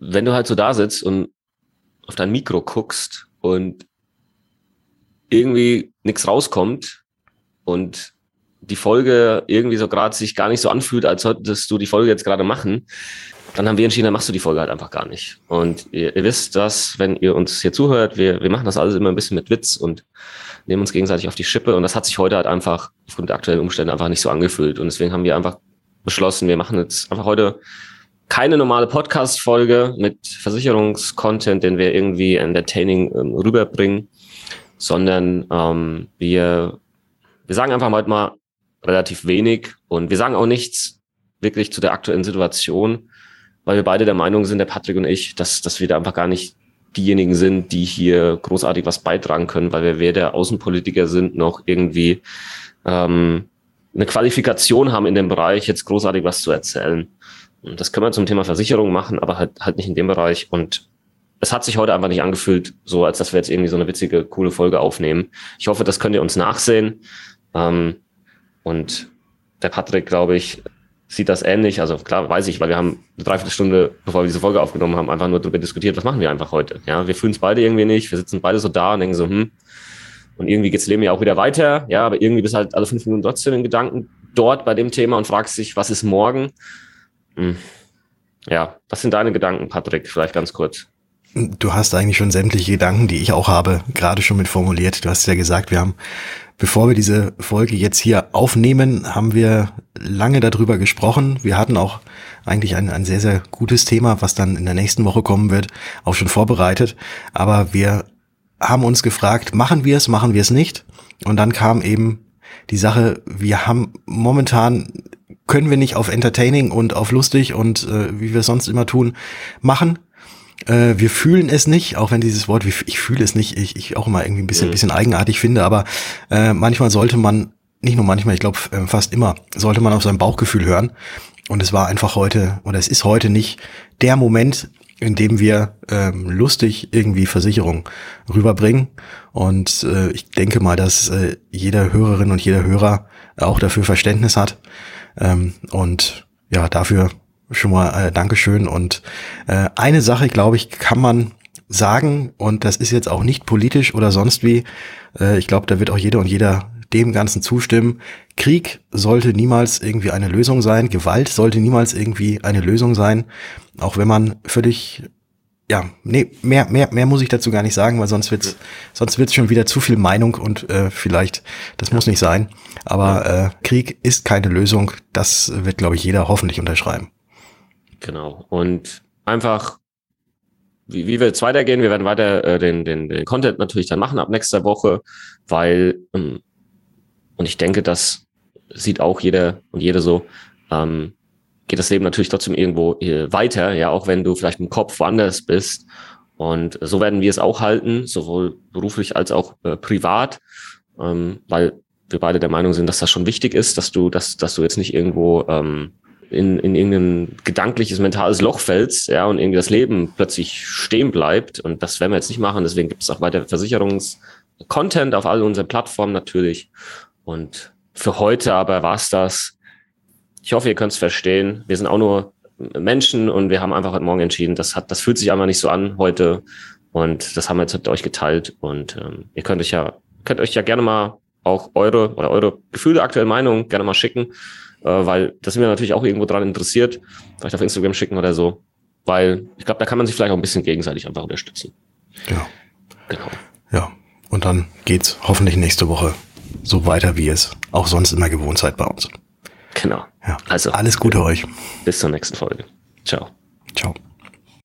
wenn du halt so da sitzt und auf dein Mikro guckst und irgendwie nichts rauskommt und die Folge irgendwie so gerade sich gar nicht so anfühlt, als solltest du die Folge jetzt gerade machen, dann haben wir entschieden, dann machst du die Folge halt einfach gar nicht. Und ihr, ihr wisst dass, wenn ihr uns hier zuhört, wir, wir machen das alles immer ein bisschen mit Witz und nehmen uns gegenseitig auf die Schippe. Und das hat sich heute halt einfach aufgrund der aktuellen Umstände einfach nicht so angefühlt. Und deswegen haben wir einfach beschlossen, wir machen jetzt einfach heute keine normale Podcast-Folge mit Versicherungskontent, den wir irgendwie entertaining ähm, rüberbringen, sondern ähm, wir, wir sagen einfach heute mal relativ wenig und wir sagen auch nichts wirklich zu der aktuellen Situation, weil wir beide der Meinung sind, der Patrick und ich, dass, dass wir da einfach gar nicht diejenigen sind, die hier großartig was beitragen können, weil wir weder Außenpolitiker sind noch irgendwie ähm, eine Qualifikation haben in dem Bereich, jetzt großartig was zu erzählen. Und das können wir zum Thema Versicherung machen, aber halt, halt nicht in dem Bereich. Und es hat sich heute einfach nicht angefühlt, so als dass wir jetzt irgendwie so eine witzige, coole Folge aufnehmen. Ich hoffe, das könnt ihr uns nachsehen. Ähm, und der Patrick, glaube ich, sieht das ähnlich. Also klar, weiß ich, weil wir haben eine Dreiviertelstunde, bevor wir diese Folge aufgenommen haben, einfach nur darüber diskutiert, was machen wir einfach heute. Ja, wir fühlen es beide irgendwie nicht. Wir sitzen beide so da und denken so, hm. Und irgendwie geht's Leben ja auch wieder weiter. Ja, aber irgendwie bist halt alle fünf Minuten trotzdem in Gedanken dort bei dem Thema und fragst dich, was ist morgen? Hm. Ja, was sind deine Gedanken, Patrick? Vielleicht ganz kurz. Du hast eigentlich schon sämtliche Gedanken, die ich auch habe, gerade schon mit formuliert. Du hast ja gesagt, wir haben, bevor wir diese Folge jetzt hier aufnehmen, haben wir lange darüber gesprochen. Wir hatten auch eigentlich ein, ein sehr, sehr gutes Thema, was dann in der nächsten Woche kommen wird, auch schon vorbereitet. Aber wir haben uns gefragt, machen wir es, machen wir es nicht? Und dann kam eben die Sache, wir haben momentan können wir nicht auf entertaining und auf lustig und äh, wie wir es sonst immer tun machen. Äh, wir fühlen es nicht, auch wenn dieses Wort, ich fühle es nicht, ich, ich auch immer irgendwie ein bisschen, mhm. bisschen eigenartig finde, aber äh, manchmal sollte man, nicht nur manchmal, ich glaube äh, fast immer, sollte man auf sein Bauchgefühl hören. Und es war einfach heute, oder es ist heute nicht der Moment, in dem wir ähm, lustig irgendwie Versicherung rüberbringen. Und äh, ich denke mal, dass äh, jeder Hörerin und jeder Hörer auch dafür Verständnis hat. Ähm, und ja, dafür schon mal äh, Dankeschön. Und äh, eine Sache, glaube ich, kann man sagen, und das ist jetzt auch nicht politisch oder sonst wie, äh, ich glaube, da wird auch jeder und jeder dem Ganzen zustimmen. Krieg sollte niemals irgendwie eine Lösung sein. Gewalt sollte niemals irgendwie eine Lösung sein. Auch wenn man völlig ja, nee, mehr, mehr, mehr muss ich dazu gar nicht sagen, weil sonst wird's, sonst wird's schon wieder zu viel Meinung und äh, vielleicht, das muss nicht sein. Aber äh, Krieg ist keine Lösung. Das wird, glaube ich, jeder hoffentlich unterschreiben. Genau. Und einfach, wie, wie wir jetzt weitergehen, wir werden weiter äh, den, den, den Content natürlich dann machen ab nächster Woche, weil, ähm, und ich denke, das sieht auch jeder und jede so, ähm, geht das Leben natürlich trotzdem irgendwo äh, weiter, ja, auch wenn du vielleicht im Kopf woanders bist. Und so werden wir es auch halten, sowohl beruflich als auch äh, privat, ähm, weil wir beide der Meinung sind, dass das schon wichtig ist, dass du, dass, dass du jetzt nicht irgendwo ähm, in, in irgendein gedankliches, mentales Loch fällst, ja, und irgendwie das Leben plötzlich stehen bleibt. Und das werden wir jetzt nicht machen. Deswegen gibt es auch weiter Versicherungskontent auf all unseren Plattformen natürlich. Und für heute aber war es das. Ich hoffe, ihr könnt es verstehen. Wir sind auch nur Menschen und wir haben einfach heute Morgen entschieden, das hat, das fühlt sich einfach nicht so an heute. Und das haben wir jetzt mit euch geteilt. Und ähm, ihr könnt euch ja, könnt euch ja gerne mal auch eure oder eure Gefühle, aktuelle Meinung gerne mal schicken, äh, weil das sind wir natürlich auch irgendwo dran interessiert. Vielleicht auf Instagram schicken oder so. Weil ich glaube, da kann man sich vielleicht auch ein bisschen gegenseitig einfach unterstützen. Ja. Genau. Ja. Und dann geht's hoffentlich nächste Woche so weiter, wie es auch sonst immer gewohnt seid bei uns. Genau. Ja. Also alles Gute euch. Bis zur nächsten Folge. Ciao. Ciao.